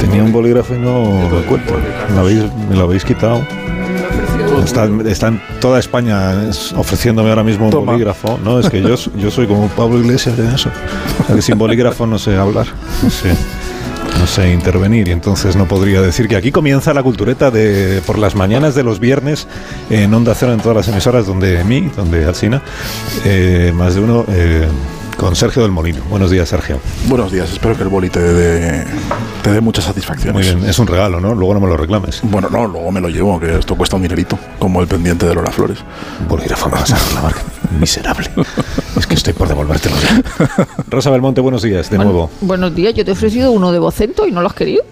Tenía un bolígrafo y no lo encuentro. Me lo habéis, me lo habéis quitado. Está, está en toda España es- ofreciéndome ahora mismo un Toma. bolígrafo. No, es que yo, yo soy como Pablo Iglesias en eso. O sea, que sin bolígrafo no sé hablar. No sé, no sé intervenir. Y entonces no podría decir que aquí comienza la cultureta de por las mañanas de los viernes en Onda Cero en todas las emisoras donde mí, donde Alsina, eh, más de uno. eh, con Sergio del Molino. Buenos días, Sergio. Buenos días, espero que el boli te dé, te dé muchas satisfacciones. Muy bien, es un regalo, ¿no? Luego no me lo reclames. Bueno, no, luego me lo llevo, que esto cuesta un dinerito, como el pendiente de Lola Flores. Bolígrafo me vas a reclamar. Miserable. Es que estoy por devolvértelo ya. Rosa Belmonte, buenos días, de Bueno, nuevo. Buenos días, yo te he ofrecido uno de Vocento y no lo has querido.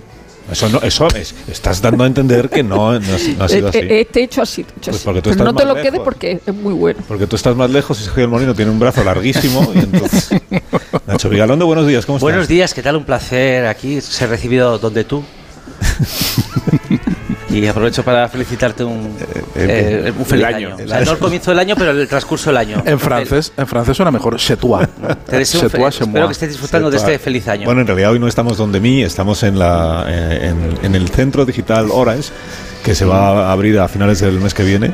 Eso no, eso es, estás dando a entender que no, no, ha- no ha sido así. Eh, eh, Este hecho así. hecho Pues así. porque tú Pero no te más lo quede lejos. porque es muy bueno. Porque tú estás más lejos y Sergio del Molino tiene un brazo larguísimo y entonces... Nacho Vigalondo, buenos días, ¿cómo estás? Buenos días, ¿qué tal? Un placer aquí ser recibido donde tú. y aprovecho para felicitarte un, eh, eh, un feliz el año. año. O sea, no el comienzo del año, pero el transcurso del año. En francés, en francés suena mejor, c'est espero que estés disfrutando de este feliz año. Bueno, en realidad hoy no estamos donde mí, estamos en, la, eh, en, en el centro digital Orange, que se va a abrir a finales del mes que viene,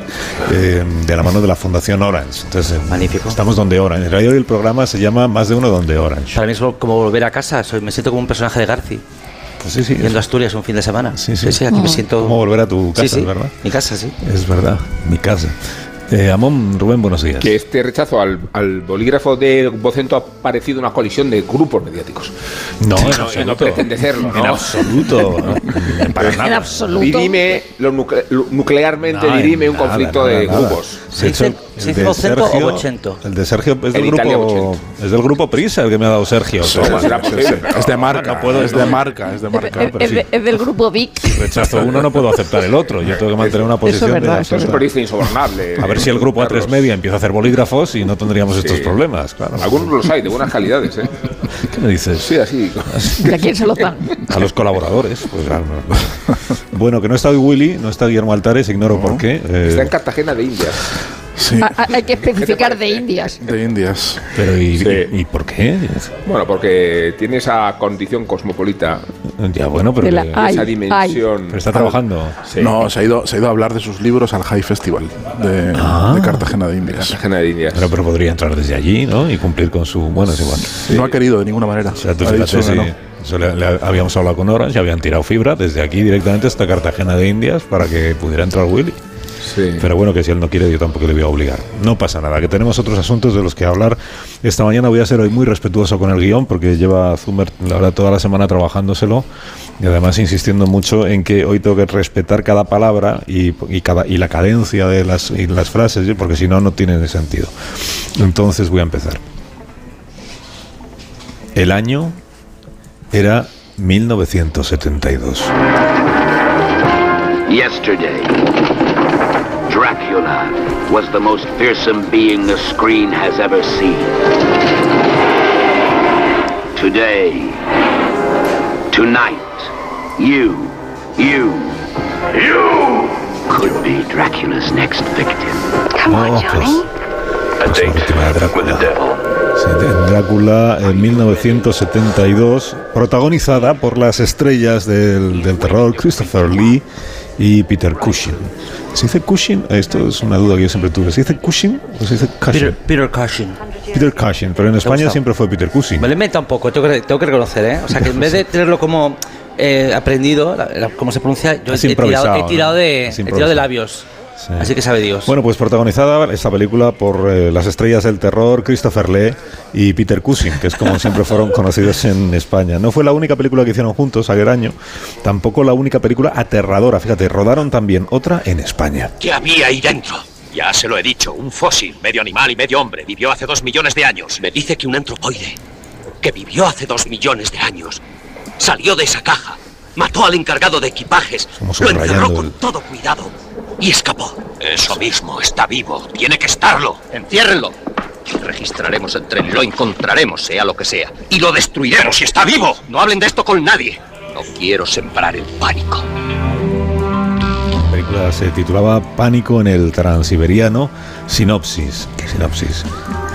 eh, de la mano de la Fundación Orange. Entonces, eh, Magnífico. Estamos donde Orange. En realidad hoy el programa se llama Más de uno donde Orange. Para mí es como volver a casa. Soy, me siento como un personaje de Garci, sí, sí. yendo a Asturias un fin de semana. Sí, sí. aquí me siento. como volver a tu casa, Sí, sí, ¿verdad? Mi casa, sí. Es verdad, mi casa. Eh, Amón, Rubén, buenos días. que este rechazo al, al bolígrafo de Vocento ha parecido una colisión de grupos mediáticos. No, en no absoluto. pretende serlo, ¿no? En absoluto. ¿no? Para En nada. absoluto. Dirime, lo nucle- nuclearmente No, dirime un nada, conflicto nada, de nada. grupos. ¿Se De hecho, se dice de Vocento o Vocento? El de Sergio es del grupo es del grupo Prisa el que me ha dado Sergio. Es de marca, No puedo, es de marca, es de marca. Es, es de- es del grupo Vic. Rechazo uno, no puedo aceptar el otro. Yo tengo que mantener una posición verdad, de eso es parece insobornable. A ver si el grupo A3 Carlos. Media empieza a hacer bolígrafos y no tendríamos estos problemas. Claro. Algunos los hay, de buenas calidades, ¿eh? ¿Qué me dices? Sí, así. ¿De a quién se lo dan? A los colaboradores. Pues, no. Bueno, que no está hoy Willy, no está Guillermo Altares, ignoro por qué. eh, Está en Cartagena de Indias. Sí, Hay que especificar de? Indias. de Indias. pero ¿y, Sí. y- y por qué? Bueno, porque tiene esa condición cosmopolita, Ya bueno, pero, De la Ay, esa ay. dimensión. pero está trabajando. Sí. No, se ha, ido, se ha ido a hablar de sus libros al High Festival de, Ah. de Cartagena de Indias. Cartagena de Indias. Pero, pero podría entrar desde allí, ¿no? Y cumplir con su... Bueno, es igual. No ha querido de ninguna manera. O sea, tú Ha fíjate dicho que si- no. le- le habíamos hablado con Orange, habían tirado fibra desde aquí directamente hasta Cartagena de Indias para que pudiera entrar Willy. Sí. Pero bueno, que si él no quiere, yo tampoco le voy a obligar. No pasa nada, que tenemos otros asuntos de los que hablar. Esta mañana voy a ser hoy muy respetuoso con el guion, porque lleva Zumer, la verdad, toda la semana trabajándoselo y además insistiendo mucho en que hoy tengo que respetar cada palabra y, y cada, y la cadencia de las, y las frases, ¿sí? porque si no, no tiene sentido. Entonces voy a empezar. El año era 1972. Yesterday, Dracula was the most fearsome being the screen has ever seen. Today, tonight, you, you, you could be Dracula's next victim. Oh, pues, pues la última de Drácula. Sí, de Drácula en 1972, protagonizada por las estrellas del, del terror Christopher Lee y Peter Cushing. ¿Se dice Cushing? Esto es una duda que yo siempre tuve. ¿Se dice Cushing o se dice Cushing? Peter, Peter Cushing. Peter Cushing, pero en España siempre fue Peter Cushing. Me lo inventa un poco, tengo que, tengo que reconocer, ¿eh? O sea, que en vez de tenerlo como eh, aprendido, la- la- cómo se pronuncia, yo he tirado, he tirado ¿no? de, Has he tirado de improvisado. labios. Sí. Así que sabe Dios. Bueno, pues protagonizada esta película por eh, las estrellas del terror Christopher Lee y Peter Cushing, que es como siempre fueron conocidos en España. No fue la única película que hicieron juntos aquel año, tampoco la única película aterradora. Fíjate, rodaron también otra en España. ¿Qué había ahí dentro? Ya se lo he dicho, un fósil, medio animal y medio hombre. Vivió hace dos millones de años. Me dice que un antropoide, que vivió hace dos millones de años, salió de esa caja, mató al encargado de equipajes, Estamos lo encerró con el- todo cuidado y escapó. Eso mismo, está vivo, tiene que estarlo. Enciérrenlo. Registraremos el tren, lo encontraremos, sea lo que sea. Y lo destruiremos si está vivo. No hablen de esto con nadie. No quiero sembrar el pánico. La película se titulaba Pánico en el Transiberiano. Sinopsis. Sinopsis.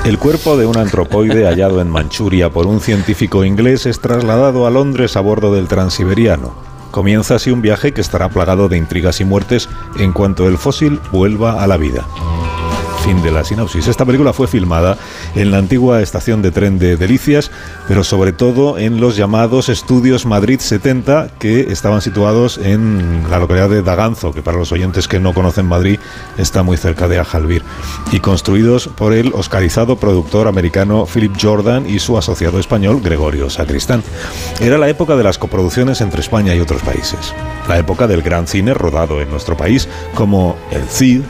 El cuerpo de un antropoide hallado en Manchuria por un científico inglés es trasladado a Londres a bordo del Transiberiano. Comienza así un viaje que estará plagado de intrigas y muertes en cuanto el fósil vuelva a la vida. Fin de la sinopsis. Esta película fue filmada en la antigua estación de tren de Delicias, pero sobre todo en los llamados Estudios Madrid 70, que estaban situados en la localidad de Daganzo, que para los oyentes que no conocen Madrid está muy cerca de Ajalbir, y construidos por el oscarizado productor americano Philip Jordan y su asociado español Gregorio Sacristán. Era la época de las coproducciones entre España y otros países, la época del gran cine rodado en nuestro país, como El Cid,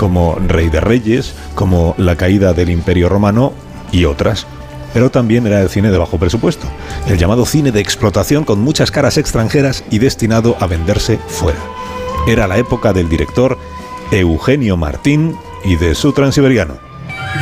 como Rey de Reyes, como La caída del Imperio Romano y otras. Pero también era el cine de bajo presupuesto, el llamado cine de explotación con muchas caras extranjeras y destinado a venderse fuera. Era la época del director Eugenio Martín y de su transiberiano.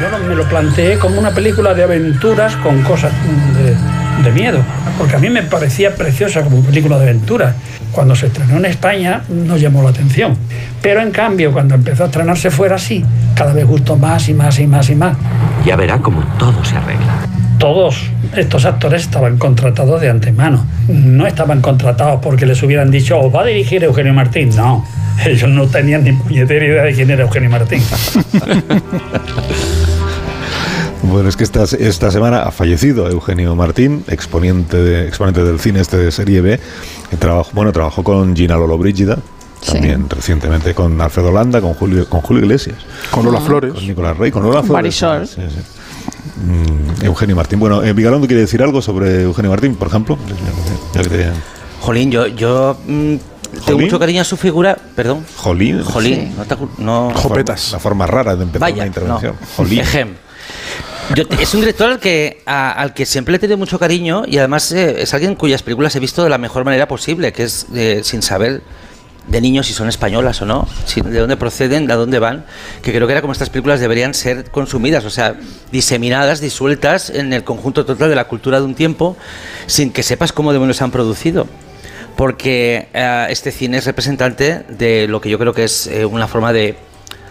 Yo me lo planteé como una película de aventuras con cosas de, de miedo, porque a mí me parecía preciosa como película de aventuras. Cuando se estrenó en España no llamó la atención, pero en cambio cuando empezó a estrenarse fuera sí, cada vez gustó más y más y más y más. Ya verá cómo todo se arregla. Todos estos actores estaban contratados de antemano, no estaban contratados porque les hubieran dicho, os va a dirigir Eugenio Martín, no. Ellos no tenían ni puñetera idea de quién era Eugenio Martín. Bueno, es que esta, esta semana ha fallecido Eugenio Martín, exponente, de- exponente del cine este de serie B, que bueno, trabajó con Gina Lollobrigida, también recientemente con Alfredo Landa, con Julio, con Julio Iglesias, Con Lola Flores. con Nicolás Rey, con Lola Flores. Marisol. Sí, sí. Mm, Eugenio Martín. Bueno, eh, Vigalondo quiere decir algo sobre Eugenio Martín, por ejemplo. Ya que te- Jolín, yo, yo mm, tengo mucho cariño a su figura. Perdón. Jolín. Jolín, no, te no- La forma- Jopetas. La forma rara de empezar Vaya, una intervención. no. Jolín. Ejem. Es un director al que, al que siempre le he tenido mucho cariño y además eh, es alguien cuyas películas he visto de la mejor manera posible, que es eh, sin saber de niños si son españolas o no, de dónde proceden, de dónde van, que creo que era como estas películas deberían ser consumidas, o sea, diseminadas, disueltas en el conjunto total de la cultura de un tiempo, sin que sepas cómo demonios se han producido. Porque eh, este cine es representante de lo que yo creo que es eh, una forma de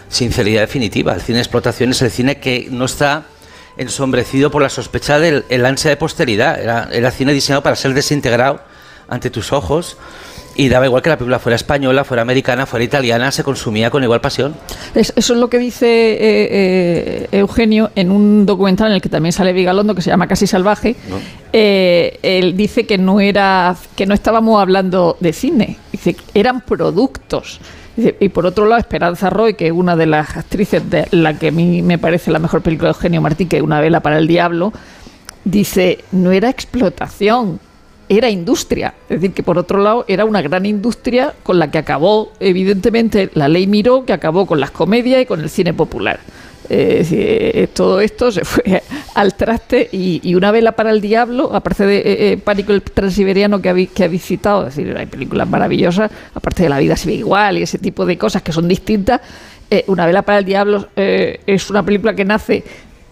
sinceridad definitiva. El cine de explotación es el cine que no está ensombrecido por la sospecha del el ansia de posteridad. Era, era cine diseñado para ser desintegrado ante tus ojos y daba igual que la película fuera española, fuera americana, fuera italiana, se consumía con igual pasión. Es- eso es lo que dice eh, eh, Eugenio en un documental en el que también sale Vigalondo que se llama Casi Salvaje. Eh, él dice que no era que no estábamos hablando de cine, dice eran productos. Y por otro lado, Esperanza Roy, que es una de las actrices de la que a mí me parece la mejor película de Eugenio Martín, que es Una vela para el diablo, dice, no era explotación, era industria. Es decir, que por otro lado era una gran industria con la que acabó, evidentemente, la ley Miró, que acabó con las comedias y con el cine popular. Eh, eh, todo esto se fue al traste y, una vela para el diablo, aparte de eh, Pánico el Transiberiano que, habéis, que habéis citado, es decir, hay películas maravillosas, aparte de La vida sigue igual y ese tipo de cosas que son distintas, Una vela para el diablo es una película que nace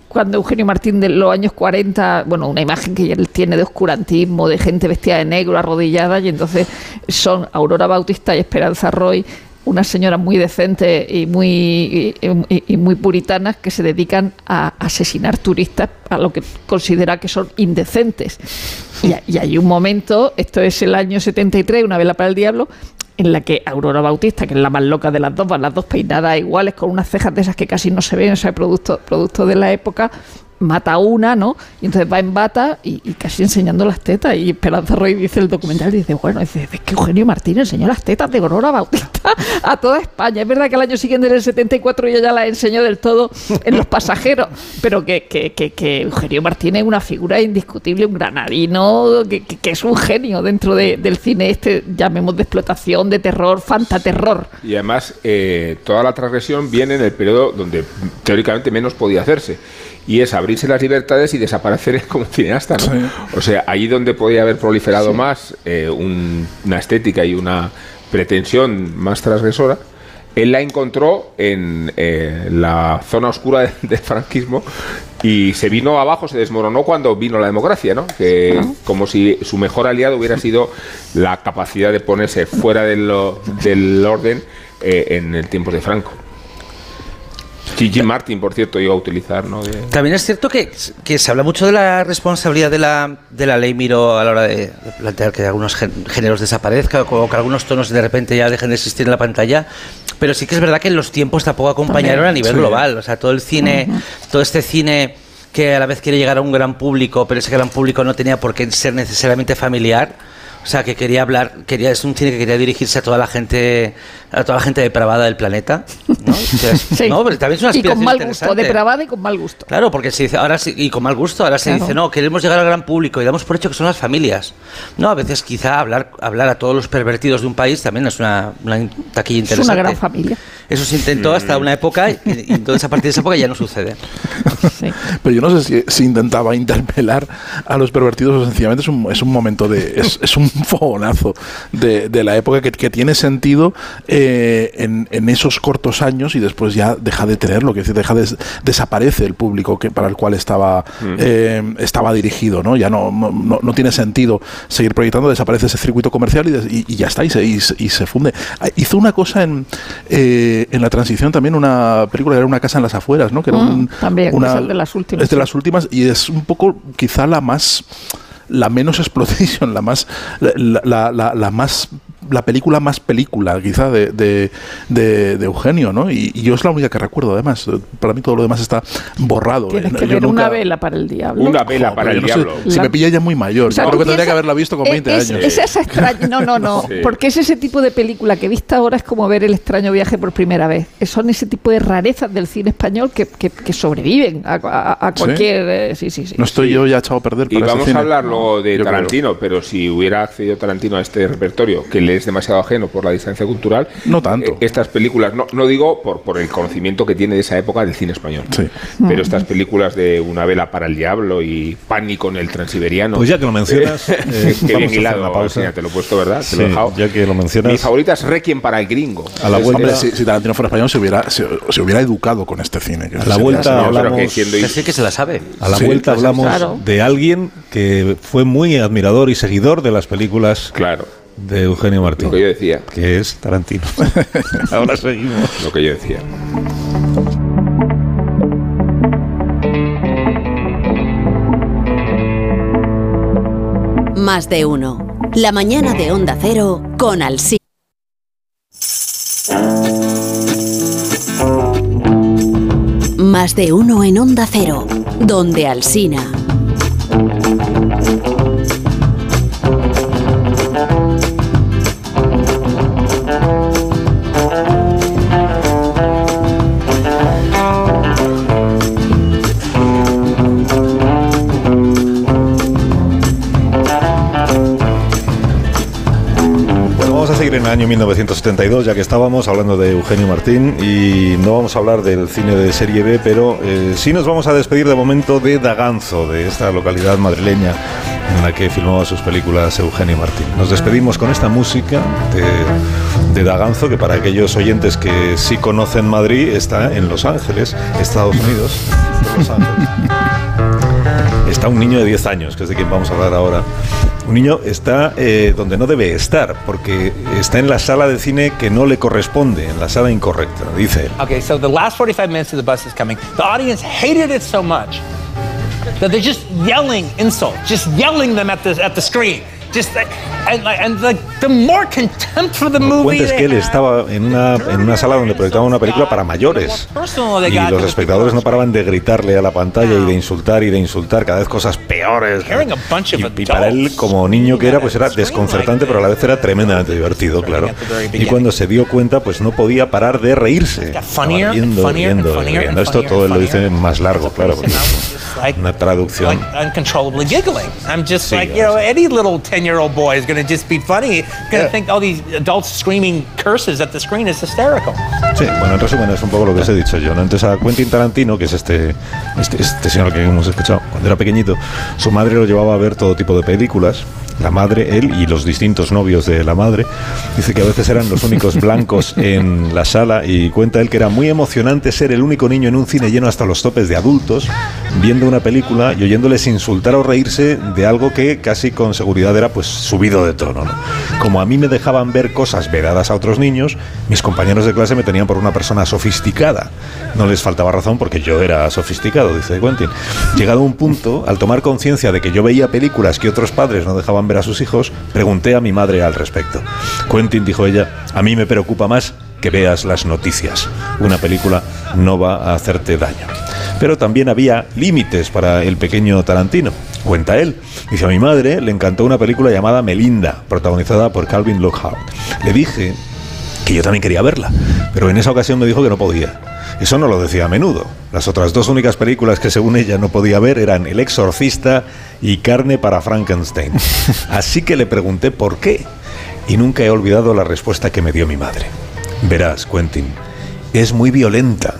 cuando Eugenio Martín de los años 40, bueno, una imagen que él tiene de oscurantismo, de gente vestida de negro, arrodillada, y entonces son Aurora Bautista y Esperanza Roy, unas señoras muy decentes y muy, y, y- muy puritanas que se dedican a asesinar turistas a lo que considera que son indecentes. Y, y hay un momento, esto es el año 73, una vela para el diablo, en la que Aurora Bautista, que es la más loca de las dos, van las dos peinadas iguales, con unas cejas de esas que casi no se ven, o sea, producto, producto de la época, mata una, ¿no? Y entonces va en bata y, casi enseñando las tetas. Y Esperanza Roy dice el documental, dice, bueno, dice, es que Eugenio Martínez enseñó las tetas de Aurora Bautista a toda España. Es verdad que al año siguiente, en el 74, ella ya las enseñó del todo en Los Pasajeros, pero que, que, que, que Eugenio Martínez es una figura indiscutible, un granadino, que es un genio dentro de- del cine este, llamemos de explotación, de terror, fantaterror. Y además, eh, toda la transgresión viene en el periodo donde teóricamente menos podía hacerse. Y es abrirse las libertades y desaparecer como cineasta, ¿no? O sea, ahí donde podía haber proliferado más eh, un- una estética y una pretensión más transgresora, él la encontró en eh, la zona oscura de- del franquismo y se vino abajo, se desmoronó cuando vino la democracia, ¿no? Que como si su mejor aliado hubiera sido la capacidad de ponerse fuera de lo- del orden eh, en el tiempo de Franco. Gigi Martin, por cierto, iba a utilizar, ¿no? De- También es cierto que, que se habla mucho de la responsabilidad de la, de la ley Miro a la hora de, plantear que algunos géneros desaparezcan o que algunos tonos de repente ya dejen de existir en la pantalla. Pero sí que es verdad que los tiempos tampoco acompañaron a nivel Sí. global. O sea, todo el cine, todo este cine que a la vez quiere llegar a un gran público, pero ese gran público no tenía por qué ser necesariamente familiar. O sea, que quería hablar, quería, es un cine que quería dirigirse a toda la gente, a toda la gente depravada del planeta. ¿no? Entonces, no, pero también es una y con aspiración mal gusto, depravada y con mal gusto. Claro, porque se dice, ahora sí, y con mal gusto, ahora se Claro. dice, no, queremos llegar al gran público y damos por hecho que son las familias. No, a veces quizá hablar, hablar a todos los pervertidos de un país también es una, una taquilla Es interesante. una gran familia. Eso se intentó hasta una época y, y entonces a partir de esa época ya no sucede. Pero yo no sé si, si intentaba interpelar a los pervertidos o sencillamente es un, es un momento de. Es, es un fogonazo de, de la época que, que tiene sentido eh, en, en esos cortos años y después ya deja de tenerlo, que es decir, deja de, desaparece el público que, para el cual estaba, eh, estaba dirigido, ¿no? Ya no, no, no- tiene sentido seguir proyectando, desaparece ese circuito comercial y, des- y- y ya está, y se, y se- y se funde. Ah, Hizo una cosa en, eh, en la transición también, una película que era Una casa en las afueras, ¿no? Que era Mm, un- también, una- es de las últimas. es de las últimas y es un poco quizá la más la menos exploitation, la más la, la- la- la más la película más película quizá de, de, de- de Eugenio, ¿no? Y, y yo es la única que recuerdo además. Para mí todo lo demás está borrado. Tienes Eh, que yo ver nunca- una vela para el diablo. Una vela para el no sé, diablo. si La- me pilla ya muy mayor. O sea, yo creo que tendría que haberla visto con 20 es, años. Es esa extraña, no, no, no, Sí. porque es ese tipo de película que vista ahora es como ver el extraño viaje por primera vez. Son ese tipo de rarezas del cine español que, que- que sobreviven a, a- a ¿Sí? cualquier... eh, Sí, sí, sí. No estoy yo ya echado a perder Y para vamos cine. a hablar luego de Yo creo. Tarantino, pero si hubiera accedido Tarantino a este repertorio, que le es demasiado ajeno por la distancia cultural, No tanto. eh, estas películas, no, no digo por, por el conocimiento que tiene de esa época del cine español, Sí. pero estas películas de Una vela para el diablo y Pánico en el Transiberiano. Pues ya que lo mencionas, eh, vamos a bien hacer hilado, una pausa. Alsina, te lo he puesto, ¿verdad? Te Sí, lo he dejado. ya que lo mencionas. Mi favorita es Requiem para el gringo. A la vuelta- Hombre, si, si Tarantino fuera español se hubiera, se, se hubiera educado con este cine. que A la vuelta hablamos- que siendo- Es decir, que se la sabe. A la Sí, vuelta hablamos claro. de alguien que fue muy admirador y seguidor de las películas Claro, de Eugenio Martín, lo que yo decía. que es Tarantino. Ahora seguimos. Lo que yo decía. Más de uno. La mañana de Onda Cero con Alsina. Más de uno en Onda Cero, donde Alsina. Año 1972, ya que estábamos hablando de Eugenio Martín y no vamos a hablar del cine de serie B, pero eh, sí nos vamos a despedir de momento de Daganzo, de esta localidad madrileña en la que filmaba sus películas Eugenio Martín. Nos despedimos con esta música de, de Daganzo, que para aquellos oyentes que sí conocen Madrid, está en Los Ángeles, Estados Unidos. Los Ángeles. Está un niño de 10 años, que es de quien vamos a hablar ahora. Un niño está eh, donde no debe estar, porque está en la sala de cine que no le corresponde, en la sala incorrecta, dice él. Okay, so the last 45 minutes of the bus is coming. The audience hated it so much that they're just yelling insults, just yelling them at the at the screen. Just like, and, like, and like, the more contempt for the movie cuentes que él estaba en una, en una sala donde proyectaban una película para mayores. Y los espectadores no paraban de gritarle a la pantalla y de insultar y de insultar cada vez cosas peores. Y, y para él, como niño que era, pues era desconcertante, pero a la vez era tremendamente divertido, claro. Y cuando se dio cuenta, pues no podía parar de reírse. Estaba riendo, riendo, riendo. Esto todo él lo dice más largo, claro. Una traducción. Sí, like, you know, any little 10 year old boy is going to just be funny, going to think all these adults screaming curses at the screen is hysterical. Sí, bueno, en resumen es un poco lo que os he dicho yo. ¿no? Entonces a Quentin Tarantino, que es este, este, este señor que hemos escuchado cuando era pequeñito, su madre lo llevaba a ver todo tipo de películas. La madre, él y los distintos novios de la madre. Dice que a veces eran los únicos blancos en la sala y cuenta él que era muy emocionante ser el único niño en un cine lleno hasta los topes de adultos, viendo una película y oyéndoles insultar o reírse de algo que casi con seguridad era pues subido de tono. ¿no? Como a mí me dejaban ver cosas vedadas a otros niños, mis compañeros de clase me tenían por una persona sofisticada. No les faltaba razón porque yo era sofisticado, dice Quentin. Llegado a un punto, al tomar conciencia de que yo veía películas que otros padres no dejaban ver a sus hijos, pregunté a mi madre al respecto. Quentin, dijo ella, a mí me preocupa más que veas las noticias. Una película no va a hacerte daño. Pero también había límites para el pequeño Tarantino. Cuenta él. Dice, a mi madre le encantó una película llamada Melinda, protagonizada por Calvin Lockhart. Le dije que yo también quería verla, pero en esa ocasión me dijo que no podía. Eso no lo decía a menudo. Las otras dos únicas películas que según ella no podía ver eran El Exorcista y Carne para Frankenstein. Así que le pregunté por qué y nunca he olvidado la respuesta que me dio mi madre. Verás, Quentin, es muy violenta.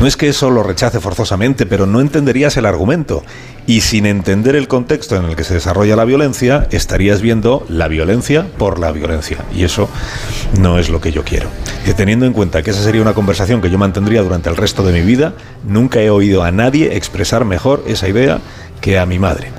No es que eso lo rechace forzosamente, pero no entenderías el argumento. Y sin entender el contexto en el que se desarrolla la violencia, estarías viendo la violencia por la violencia. Y eso no es lo que yo quiero. Y teniendo en cuenta que esa sería una conversación que yo mantendría durante el resto de mi vida, nunca he oído a nadie expresar mejor esa idea que a mi madre.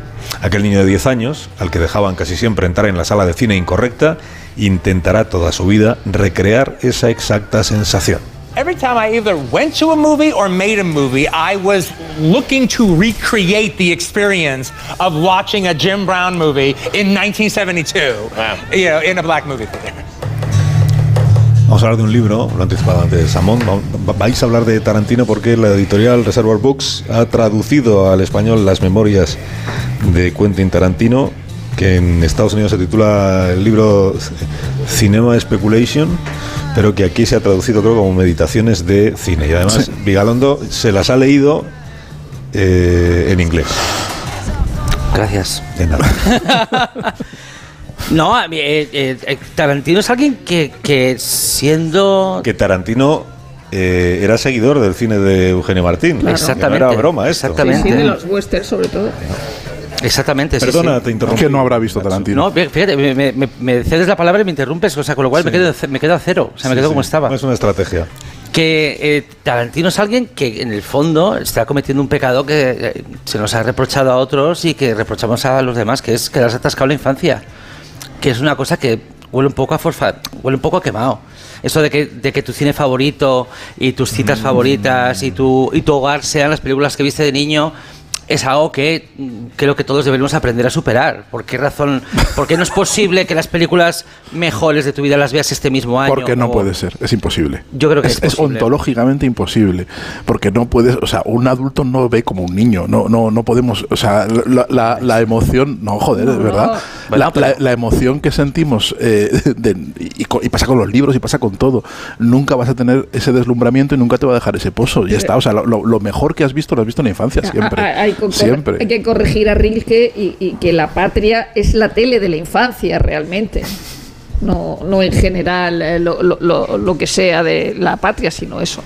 Aquel niño de 10 años, al que dejaban casi siempre entrar en la sala de cine incorrecta, intentará toda su vida recrear esa exacta sensación. Every time I either went to a movie or made a movie, I was looking to recreate the experience of watching a Jim Brown movie in 1972. You know, in a black movie theater. Vamos a hablar de un libro, lo he anticipado antes Samón. Va- va- Vais a hablar de Tarantino porque la editorial Reservoir Books ha traducido al español las memorias de Quentin Tarantino, que en Estados Unidos se titula el libro Cinema Speculation, pero que aquí se ha traducido creo como Meditaciones de Cine. Y además Vigalondo se las ha leído eh, en inglés. Gracias. De nada. No, eh, eh, eh, Tarantino es alguien que, que siendo... Que Tarantino eh, era seguidor del cine de Eugenio Martín. Claro. Que no Exactamente. era broma esto. Exactamente. Sí, de los westerns sobre todo. Exactamente, Perdona, sí. te interrumpí. Que no habrá visto Tarantino. No, fíjate, me, me- cedes la palabra y me interrumpes, o sea, con lo cual me, quedo, me quedo a cero, o sea, me Sí, quedo sí. como estaba. Es una estrategia. Que eh, Tarantino es alguien que en el fondo está cometiendo un pecado que eh, se nos ha reprochado a otros y que reprochamos a los demás, que es quedarse atascado en la infancia. Que es una cosa que huele un poco a forfa, huele un poco a quemado. Eso de que, de que tu cine favorito y tus citas favoritas y tu, y tu hogar sean las películas que viste de niño es algo que creo que todos debemos aprender a superar. ¿Por qué razón? ¿Por qué no es posible que las películas mejores de tu vida las veas este mismo año? Porque no O- puede ser, es imposible. Yo creo que es es, posible. ontológicamente imposible. Porque no puedes, o sea, un adulto no ve como un niño. No, no, no podemos, o sea, la, la- la emoción, no, joder, de verdad. Bueno, la, pero- la- la emoción que sentimos, eh, de- y, pasa con los libros y pasa con todo, nunca vas a tener ese deslumbramiento y nunca te va a dejar ese pozo. Ya está, o sea, lo, lo- lo mejor que has visto lo has visto en la infancia, siempre. Hay, hay que cor- siempre. hay que corregir a Rilke y, y que la patria es la tele de la infancia realmente. No, no en general eh, lo, lo- lo- que sea de la patria, sino eso.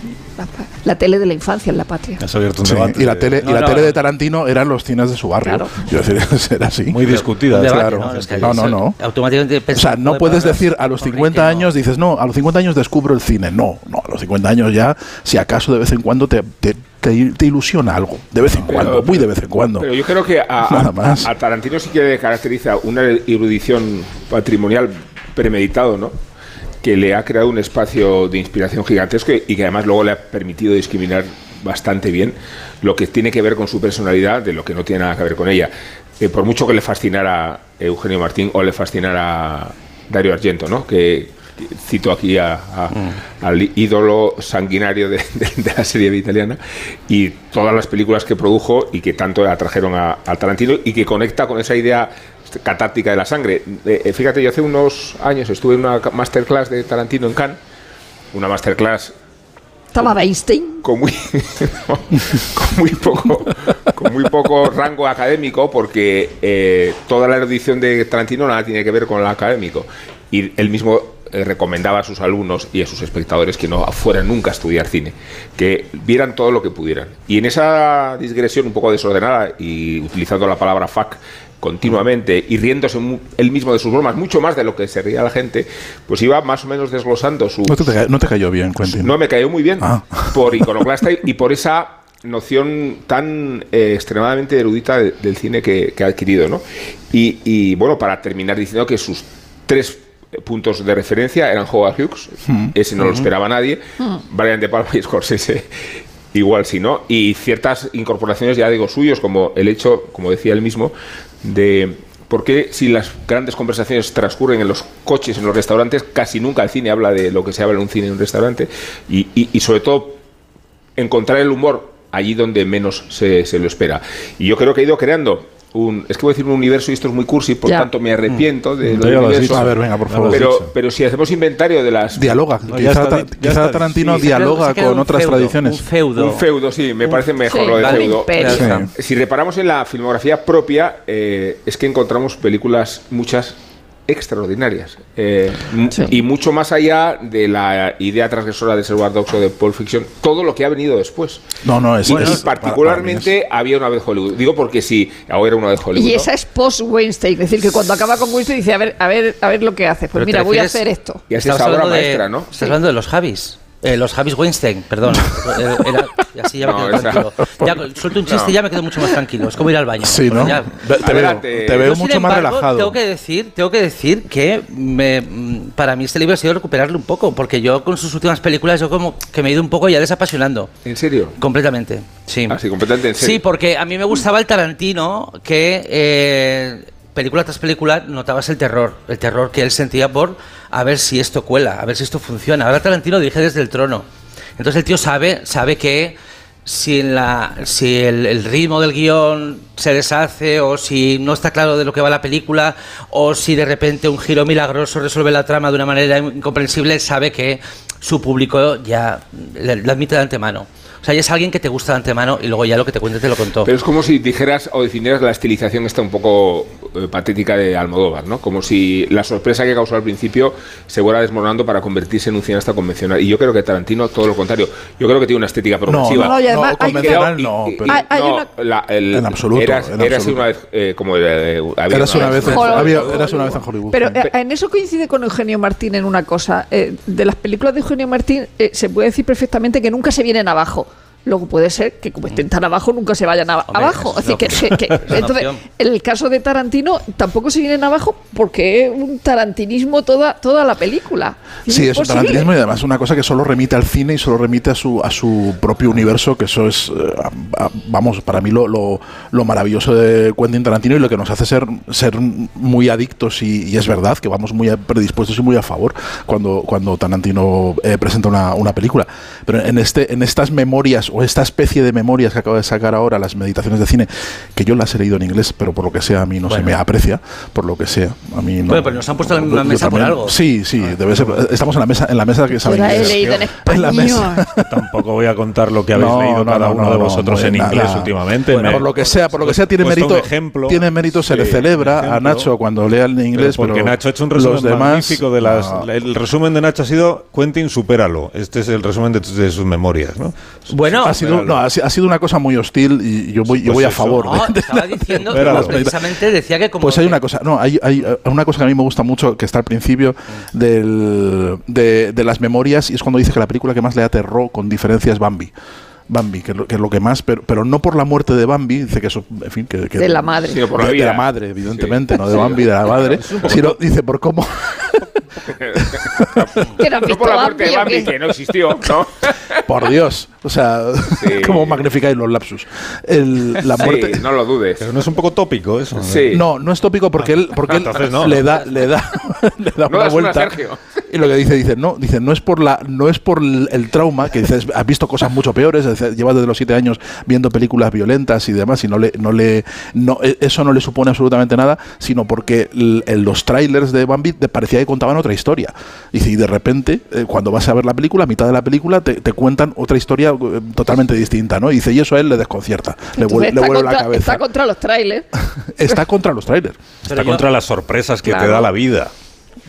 La, tele de la infancia es la patria. Has abierto un Sí, debate. y la tele, y la no, tele no. de Tarantino eran los cines de su barrio. Claro. Yo decir, era así. Muy discutida. Debate, claro. ¿no? Es que No, no. Automáticamente O sea, no puedes decir a los con 50 Rilke no. años, dices, no, a los 50 años descubro el cine. No, no, a los 50 años ya, si acaso de vez en cuando te, te, te- te ilusiona algo. De vez en cuando, muy de vez en cuando. Pero yo creo que a, a- Nada más. a Tarantino sí que le caracteriza una erudición patrimonial premeditado, ¿no? Que le ha creado un espacio de inspiración gigantesco y que además luego le ha permitido discriminar bastante bien lo que tiene que ver con su personalidad de lo que no tiene nada que ver con ella. eh, por mucho que le fascinara Eugenio Martín o le fascinara Dario Argento, ¿no? Que que cito aquí a- a- al ídolo sanguinario de, de- de la serie italiana y todas las películas que produjo y que tanto atrajeron a, a Tarantino y que conecta con esa idea catártica de la sangre. Eh, eh, fíjate, yo hace unos años estuve en una masterclass de Tarantino en Cannes, una masterclass Estaba Weinstein. con muy, con muy poco con muy poco rango académico porque eh, toda la erudición de Tarantino nada tiene que ver con lo académico y él mismo eh, recomendaba a sus alumnos y a sus espectadores que no fueran nunca a estudiar cine que vieran todo lo que pudieran y en esa digresión un poco desordenada y utilizando la palabra fuck continuamente y riéndose mu- él mismo de sus bromas mucho más de lo que se ría la gente pues iba más o menos desglosando su No te, ca- no te cayó bien, Quentin. no me cayó muy bien Ah. por iconoclasta y, y por esa noción tan eh, extremadamente erudita de- del cine que, que ha adquirido, ¿no? Y, y, bueno, para terminar diciendo que sus tres puntos de referencia eran Howard Hughes, Mm. ese no lo Ujú. esperaba nadie, Brian De Palma y Scorsese, igual sí, ¿no? Y ciertas incorporaciones, ya digo, suyos, como el hecho, como decía él mismo, de por qué si las grandes conversaciones transcurren en los coches, en los restaurantes, casi nunca el cine habla de lo que se habla en un cine, en un restaurante, y, y- y sobre todo encontrar el humor allí donde menos se, se lo espera. Y yo creo que ha ido creando un, es que voy a decir un universo y esto es muy cursi, por Ya. tanto me arrepiento de Mm. lo universo. dicho. A ver, venga, por favor. Pero, pero si hacemos inventario de las Dialoga. No, quizá quizá Tarantino dialoga con otras tradiciones. un feudo, sí, me parece mejor sí, lo de vale. feudo. Sí. Si reparamos en la filmografía propia, eh, es que encontramos películas muchas extraordinarias eh, y mucho más allá de la idea transgresora de Reservoir Dogs o de Pulp Fiction todo lo que ha venido después No, no, es, y, es- y particularmente había una vez Hollywood digo porque si ahora era una vez Hollywood Y ¿no? esa es post Weinstein, es decir, que cuando acaba con Weinstein dice, a ver, a ver, a ver lo que hace. Pues Pero mira, voy a hacer esto. Y Estabas esa obra hablando de- maestra, ¿no? Estás hablando de los Javis. Eh, los Javis Weinstein, perdón. Eh, era- y así ya me No, quedo tranquilo. Ya, suelto un chiste No. y ya me quedo mucho más tranquilo. Es como ir al baño. Sí, ¿no? Ya. Te veo- te veo Yo, sin mucho más embargo, relajado. Tengo que decir, tengo que decir que me, mm, para mí este libro ha sido recuperarlo un poco, porque yo con sus últimas películas yo como que me he ido un poco ya desapasionando. ¿En serio? Completamente, sí. Ah, sí, completamente en serio. Sí, porque a mí me gustaba el Tarantino que eh, película tras película notabas el terror, el terror que él sentía por a ver si esto cuela, a ver si esto funciona. Ahora Tarantino dirige desde el trono. Entonces el tío sabe, sabe que si, en la, si el, el ritmo del guion se deshace o si no está claro de lo que va la película o si de repente un giro milagroso resuelve la trama de una manera incomprensible, sabe que su público ya lo admite de antemano. O sea, ya es alguien que te gusta de antemano y luego ya lo que te cuente te lo contó. Pero es como si dijeras o definieras la estilización esta un poco eh, patética de Almodóvar, ¿no? Como si la sorpresa que causó al principio se fuera desmoronando para convertirse en un cineasta convencional. Y yo creo que Tarantino, todo lo contrario. Yo creo que tiene una estética progresiva. no, y además convencional no, y- pero- Hay- hay no, una- la- el- En absoluto, Eras, en eras absoluto. una vez eh, como eh, había Eras una vez en- Hollywood. había- eras una vez en Hollywood. Pero eh, en eso coincide con Eugenio Martín en una cosa. Eh, de las películas de Eugenio Martín eh, se puede decir perfectamente que nunca se vienen abajo. Luego puede ser que como estén tan abajo nunca se vayan a- Hombre, abajo. Así que, que- que- entonces, en el caso de Tarantino tampoco se vienen abajo porque es un tarantinismo toda, toda la película. Sí, es un tarantinismo y además una cosa que solo remite al cine y solo remite a su, a su propio universo, que eso es, eh, a- a- vamos, para mí lo, lo, lo maravilloso de Quentin Tarantino y lo que nos hace ser, ser muy adictos y, y es verdad que vamos muy predispuestos y muy a favor cuando, cuando Tarantino eh, presenta una, una película. Pero en, este, en estas memorias o esta especie de memorias que acaba de sacar ahora, las meditaciones de cine, que yo las he leído en inglés, pero por lo que sea a mí no se me aprecia, por lo que sea. A mí no, Bueno, pero nos han puesto en la mesa por algo. Sí, sí, debe ser. Estamos en la mesa, en la mesa que sabe Yo la he inglés. leído en En la mesa. Tampoco voy a contar lo que habéis No, leído no, cada no, uno no, de vosotros no, en nada. inglés últimamente. Bueno, Me- por lo que sea, por lo que sea tiene mérito. ejemplo. tiene mérito, se le celebra a. Nacho cuando lea el inglés, Pero porque pero Nacho ha hecho un resumen los demás, magnífico de las. no. El resumen de Nacho ha sido Quentin, supéralo. Este es el resumen de, de sus memorias, ¿no? Bueno, ha sido, no, ha, si- ha sido una cosa muy hostil y yo voy, yo Pues voy a eso. favor. no, de- estaba diciendo, no, las precisamente decía que como Pues hay que- una cosa, no, hay, hay una cosa que a mí me gusta mucho que está al principio del, de, de las memorias y es cuando dice que la película que más le aterró con diferencia es Bambi. Bambi, que es lo, que es lo que más, pero, pero no por la muerte de Bambi, dice que eso, en fin, que, que- De la madre. Sino por la de, la madre, evidentemente, Sí. no de Bambi, de la madre, sino dice por cómo Que no por la muerte de Bambi, que no existió, ¿no? Por Dios. O sea, como magnificáis los lapsus. El- la Sí, muerte. no lo dudes. Pero no es un poco tópico eso. Sí. No, no es tópico porque él, porque él no. le da, le da, le da No una vuelta. Sergio. Y lo que dice, dice, no, dice, no es por la, no es por el, el trauma, que dices, has visto cosas mucho peores, llevas desde los siete años viendo películas violentas y demás, y no le, no le, no, e- eso no le supone absolutamente nada, sino porque l- en los trailers de Bambi te parecía que contaban otra historia. Dice, y de repente, eh, cuando vas a ver la película, a mitad de la película, te, te cuentan otra historia eh, totalmente distinta, ¿no? Y dice, y eso a él le desconcierta, le, Entonces vuel- le vuelve contra, la cabeza. está contra los trailers. Está contra los trailers. Está contra las sorpresas que te da la vida.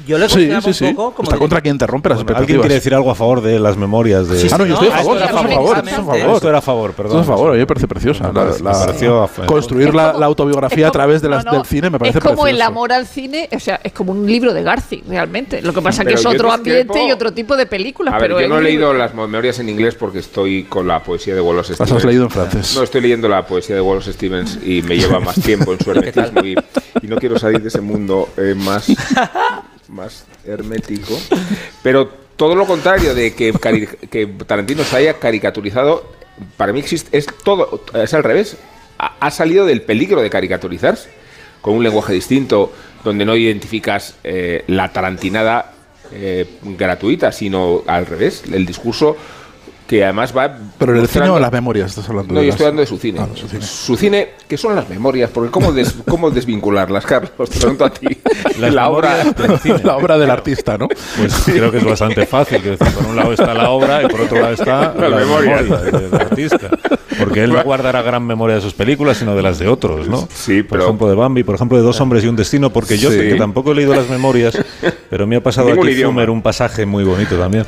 Yo le Sí, sí, un sí. poco como Está de- contra quien te rompe las Bueno, ¿Alguien quiere decir algo a favor de las memorias de.? Sí, sí, Ah, no, yo estoy a a favor, esto esto es a favor, favor, esto es a favor. Esto era a favor, perdón. Esto es a favor, me parece preciosa. La- la- pareció a- construir la, la autobiografía a través de las, No, no, del cine me parece Es como el precioso. amor al cine, o sea, es como un libro de Garci, realmente. Lo que pasa Pero que es otro discrepo- ambiente y otro tipo de películas. A ver, pero yo no he es- leído las memorias en inglés porque estoy con la poesía de Wallace Las has Stevens. leído en francés. No, estoy leyendo la poesía de Wallace Stevens y me lleva más tiempo en su hermetismo y, y no quiero salir de ese mundo eh, más, más hermético. Pero todo lo contrario de que, que Tarantino se haya caricaturizado, para mí existe, es todo, es al revés. Ha, ha salido del peligro de caricaturizarse con un lenguaje distinto, donde no identificas eh, la tarantinada eh, gratuita, sino al revés, el discurso que además va... Pero en el cine o las memorias estás hablando. no, de yo las- estoy hablando de su cine. Ah, de su cine. Su cine, que son las memorias, porque ¿cómo, des- cómo desvincularlas, Carlos? Te pregunto a ti. Las la obra... del cine. La obra del artista, ¿no? Pues creo que es bastante fácil. Que por un lado está la obra y por otro lado está La la, memoria. del artista. Porque él no guardará gran memoria de sus películas, sino de las de otros, ¿no? Sí, Por pero- ejemplo, de Bambi, por ejemplo, de Dos Hombres y un Destino, porque yo, Sí. que tampoco he leído las memorias, pero me ha pasado Ningún aquí idioma. Zumer un pasaje muy bonito también,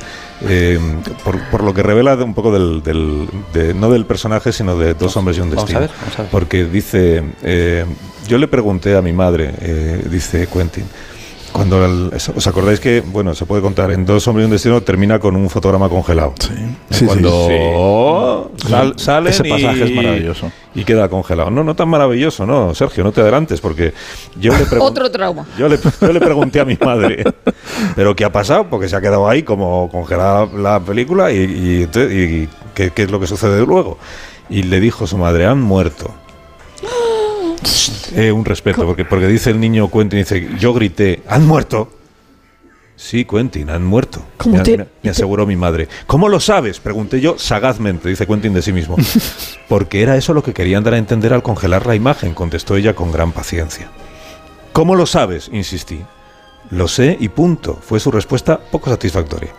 eh, por, por lo que revela un poco del, del- de- no del personaje, sino de Dos Hombres y un Vamos a Destino. ver, vamos a ver. Porque dice, eh, yo le pregunté a mi madre, eh, dice Quentin, cuando el- os acordáis que, bueno, se puede contar, en Dos Hombres y un Destino termina con un fotograma congelado. Sí, sí, Cuando sal- salen Ese pasaje y, es maravilloso. y queda congelado. No, no tan maravilloso, no, Sergio, no te adelantes, porque yo le pregunté. Otro trauma. Yo le, yo le pregunté a mi madre, ¿pero qué ha pasado? Porque se ha quedado ahí como congelada la película y, y, y ¿qué, qué es lo que sucede luego. Y le dijo su madre, han muerto. Eh, un respeto, porque, porque dice el niño Quentin, dice, yo grité, ¿han muerto? Sí, Quentin, han muerto. ¿Cómo Me, te- me- me aseguró mi madre. ¿Cómo lo sabes? Pregunté yo sagazmente, dice Quentin de sí mismo. Porque era eso lo que querían dar a entender al congelar la imagen, contestó ella con gran paciencia. ¿Cómo lo sabes? insistí. Lo sé y punto. Fue su respuesta poco satisfactoria.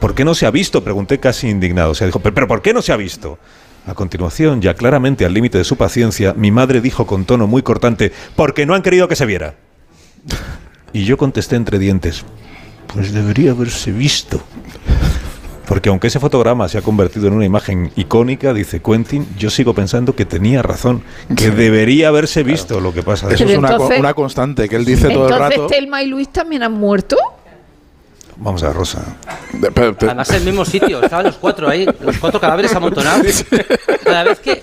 ¿Por qué no se ha visto? Pregunté casi indignado. O sea, dijo, ¿pero, pero por qué no se ha visto? A continuación, ya claramente al límite de su paciencia, mi madre dijo con tono muy cortante, porque no han querido que se viera. Y yo contesté entre dientes, pues debería haberse visto. Porque aunque ese fotograma se ha convertido en una imagen icónica, dice Quentin, yo sigo pensando que tenía razón, que debería haberse visto lo que pasa. Eso es una, co- entonces- una constante que él dice todo el Entonces, rato. Telma y Luis también han muerto. Vamos a ver, Rosa. Además, en el mismo sitio, estaban los cuatro ahí, los cuatro cadáveres amontonados. Cada vez que,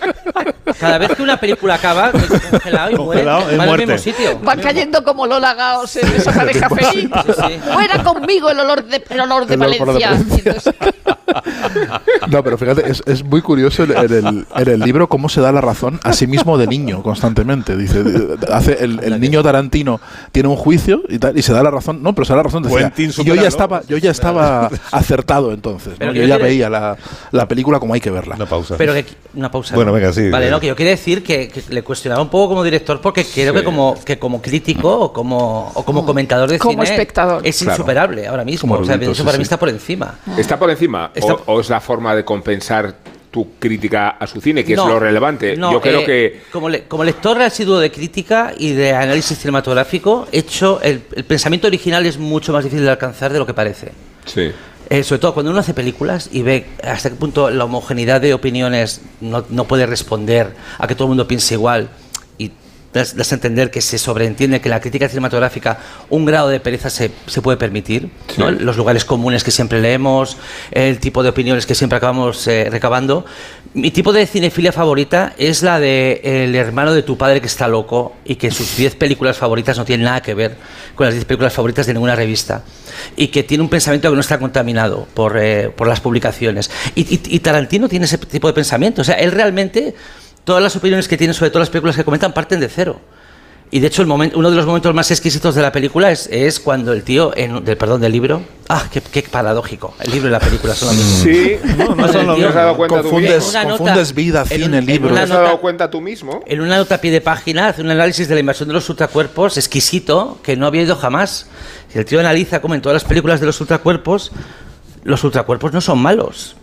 cada vez que una película acaba, congelado y muere, Congelado, es va al mismo sitio. Van cayendo como Lola Gaos en esa pareja feliz. Sí, sí. Fuera conmigo el olor de, el olor de El olor de Valencia. Valencia. No, pero fíjate, es, es muy curioso en, en el, en el libro cómo se da la razón a sí mismo de niño constantemente. Dice, hace el, el niño Tarantino tiene un juicio y, tal, y se da la razón. No, pero se da la razón. Decía, y yo ya estaba, yo ya estaba acertado entonces. ¿no? Pero Yo ya veía la, la película como hay que verla. Una pausa. Pero que, una pausa. Bueno, venga, sí. Vale, no, que yo quería decir que, que le cuestionaba un poco como director porque creo que como que como crítico o como o como comentador de Como cine espectador. es Claro. insuperable ahora mismo. Como o sea, erudito, eso sí, para mí sí. está por encima. ¿Está por encima? Está- O, o es la forma de compensar tu crítica a su cine, que No, es lo relevante? no, Yo creo eh, que... Como, le- como lector asiduo de crítica y de análisis cinematográfico, hecho el, el pensamiento original es mucho más difícil de alcanzar de lo que parece. Sí. Eh, sobre todo cuando uno hace películas y ve hasta qué punto la homogeneidad de opiniones no, no puede responder a que todo el mundo piense igual das, a entender que se sobreentiende que la crítica cinematográfica un grado de pereza se, se puede permitir, ¿no? los lugares comunes que siempre leemos, el tipo de opiniones que siempre acabamos eh, recabando. Mi tipo de cinefilia favorita es la de el hermano de tu padre que está loco y que sus 10 películas favoritas no tienen nada que ver con las 10 películas favoritas de ninguna revista y que tiene un pensamiento que no está contaminado por, eh, por las publicaciones. Y, y- y Tarantino tiene ese tipo de pensamiento. O sea, él realmente, todas las opiniones que tiene sobre todas las películas que comentan parten de cero. Y de hecho, el momento, uno de los momentos más exquisitos de la película es, es cuando el tío, en, del, perdón, del libro. Ah, qué, qué paradójico. El libro y la película son lo mismo. Sí, no, no son lo mismo. ¿Te has dado cuenta tú Confundes, nota- confundes vida, en cine, un- en libro. ¿Te has dado cuenta tú mismo? En una nota a pie de página hace un análisis de la invasión de los ultracuerpos exquisito que no había ido jamás. Y el tío analiza cómo en todas las películas de los ultracuerpos, los ultracuerpos no son malos.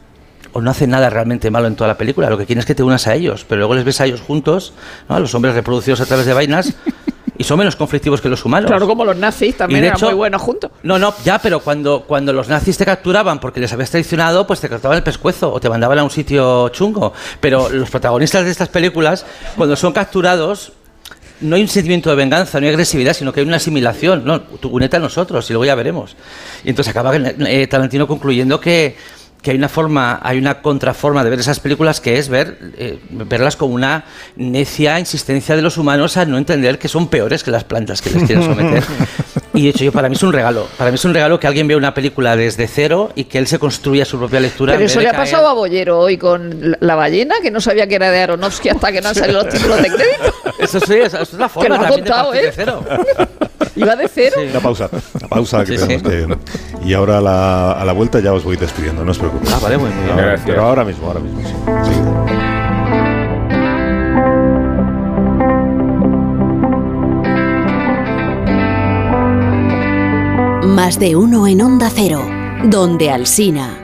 O no hacen nada realmente malo en toda la película. Lo que quieren es que te unas a ellos. Pero luego les ves a ellos juntos, ¿no? a los hombres reproducidos a través de vainas, y son menos conflictivos que los humanos. Claro, como los nazis también de eran hecho- muy buenos juntos. No, no, ya, pero cuando, cuando los nazis te capturaban porque les habías traicionado, pues te cortaban el pescuezo o te mandaban a un sitio chungo. Pero los protagonistas de estas películas, cuando son capturados, no hay un sentimiento de venganza, no hay agresividad, sino que hay una asimilación. No, tú únete a nosotros y luego ya veremos. Y entonces acaba eh, Tarantino concluyendo que, que hay una forma, hay una contraforma de ver esas películas que es ver, eh, verlas como una necia insistencia de los humanos a no entender que son peores que las plantas que les quieren someter. Y de hecho, yo, para mí es un regalo. Para mí es un regalo que alguien vea una película desde cero y que él se construya su propia lectura. Pero eso de le ha caer- pasado a Bollero hoy con la- ballena, que no sabía que era de Aronofsky hasta que no han salido los títulos de crédito. Eso sí, esa es la forma lo ha también de contado, de ¿eh? cero. Iba de cero. Una pausa, una pausa que Sí, tenemos sí. que... Y ahora a la, a la vuelta ya os voy despidiendo, no os preocupéis. Ah, vale, muy bien. Ahora- Gracias. Pero ahora mismo, ahora mismo, sí. Más de uno en Onda Cero, donde Alsina.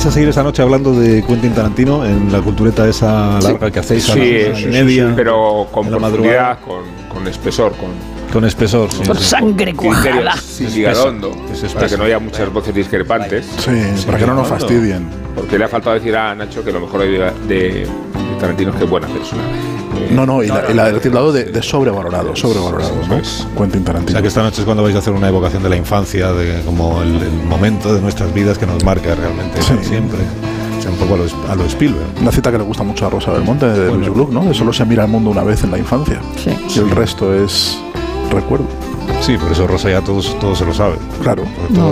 ¿Vais a seguir esta noche hablando de Quentin Tarantino en la cultureta esa larga que hacéis a Sí, la sí, media? sí, pero con en la profundidad, con, con espesor, con Con espesor. sí, Con sí. sangre cuajada. espeso. para que no haya muchas voces discrepantes. Sí, para que no nos fastidien. Porque le ha faltado decir a Nacho que lo mejor de Tarantino es que es buena persona. Eh, No, no, y la, y la del tildado de, de sobrevalorado, sobrevalorado, ¿no? es. Quentin O Tarantino. sea que esta noche es cuando vais a hacer una evocación de la infancia, de como el, el momento de nuestras vidas que nos marca realmente Sí. siempre. O sea, un poco a lo, a lo Spielberg. Una cita que le gusta mucho a Rosa Belmonte de Bueno. Luis Gluck, ¿no? De solo se mira al mundo una vez en la infancia. Sí. Y el resto es recuerdo. Sí, por eso Rosa ya todos, todos se lo sabe. Claro.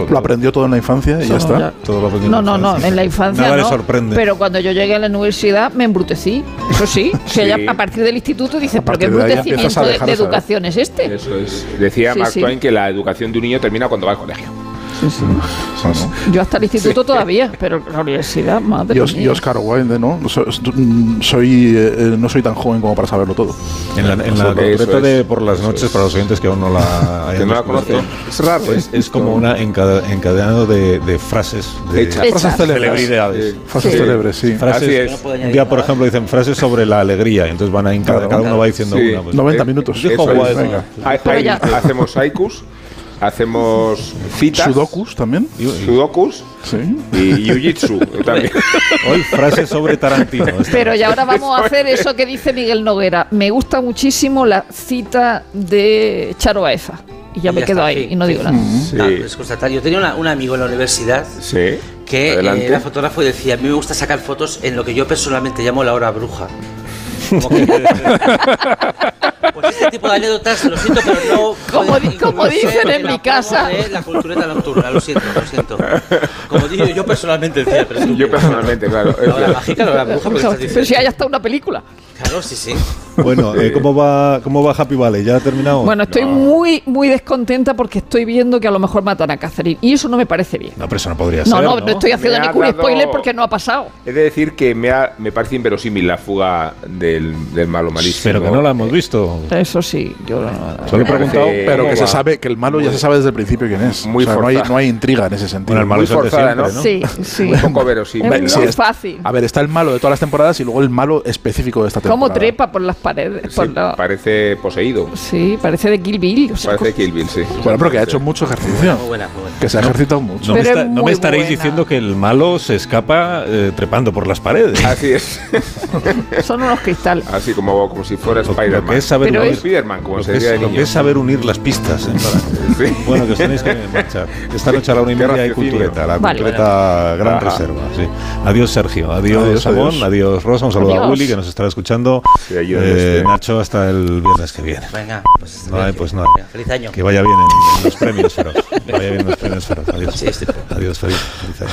Lo aprendió todo en la infancia y ya No, está. ya. todo lo aprendió No, no, no, en la infancia Nada no. le sorprende. Pero cuando yo llegué a la universidad me embrutecí. Eso sí. O sea, Sí. ya a partir del instituto dices, ¿pero qué embrutecimiento de, de educación es este? Eso es. Decía Sí, Mark sí. Twain que la educación de un niño termina cuando va al colegio. Bueno. Yo hasta el instituto todavía, pero la universidad, madre Y, Os- y mía. Oscar Wilde, ¿no? So- Soy, eh, no soy tan joven como para saberlo todo. En la, en la de por las noches, es. para los oyentes que aún no la hayan no la conocen. Es raro, Es, ¿eh? es como una encade- encadenado de, de frases de Hechas. Frases célebres. celebridades. Sí. Frases Sí. célebres, sí. Frases, un día, por ejemplo, dicen frases sobre la alegría, entonces van a encadenar, Claro. cada uno va diciendo Sí. una. pues. 90 Eh, minutos. Dijo. Wilde. Hacemos haikus, hacemos citas, Sudokus también. Sudokus Sí. y jiu-jitsu también. Hoy frases sobre Tarantino. Pero y ahora vamos a hacer eso que dice Miguel Noguera. Me gusta muchísimo la cita de Charo Baeza. Y ya Y me ya quedo está, ahí sí, y no digo nada. Sí. Ah, es constatar. Yo tenía una- un amigo en la universidad Sí. que eh, era fotógrafo y decía, a mí me gusta sacar fotos en lo que yo personalmente llamo la hora bruja. Como que- Pues este tipo de anécdotas, lo siento, pero no. Como como incluirse dicen en mi casa. de la cultureta nocturna, lo siento, lo siento. Como digo yo personalmente, decía, pero. Yo personalmente, claro. No, la mágica no la bruja, Pero si hay hasta una película. Claro, sí, sí. Bueno, eh, ¿cómo, va, ¿cómo va Happy Valley? ¿Ya ha terminado? Bueno, estoy muy, muy descontenta porque estoy viendo que a lo mejor matan a Catherine. Y eso no me parece bien. No, pero eso no podría No, ser. no, no estoy haciendo ningún dado- spoiler porque no ha pasado. He de decir que me, ha- me parece inverosímil la fuga del, del malo malísimo. Pero que no la hemos visto. Eso sí, yo no. Solo he preguntado. Pero ¿cómo que se sabe que el malo ya se sabe desde el principio quién es. Muy o sea, no hay, forzada. no hay intriga en ese sentido. Bueno, el malo Muy es forzada, siempre, ¿no? ¿no? Sí, sí. Un poco verosímil. Es es- fácil. A ver, está el malo de todas las temporadas y luego el malo específico de esta temporada. ¿Cómo trepa por las paredes? Sí, por la- Parece poseído. Sí, parece de Kill Bill. o sea, Parece Kill Bill, sí. Bueno, pero que ha hecho mucho ejercicio. Muy buena, muy buena. Que se ha ejercitado mucho. No me, Pero está- es no me muy estaréis buena. diciendo que el malo se escapa eh, trepando por las paredes. Así es. son unos cristales. Así como, como si fuera Spider-Man. que es saber Pero unir, es- Spider-Man, como lo se que es- lo que saber unir las pistas. ¿eh? Sí. Bueno, que os tenéis que marchar. Esta noche a la una y media hay cultureta, la Vale. cultureta gran Ajá. reserva. sí. Adiós, Sergio. Adiós, Adiós, Samón. adiós. Adiós. Rosa. Un saludo a Adiós. Willy, que nos estará escuchando. Eh, esté. Nacho, hasta el viernes que viene. Venga, pues. No hay, pues no. Feliz año. Que vaya bien en, en los premios, Feroz. Que vaya bien en los premios, Feroz. Adiós. Adiós, feliz, feliz año.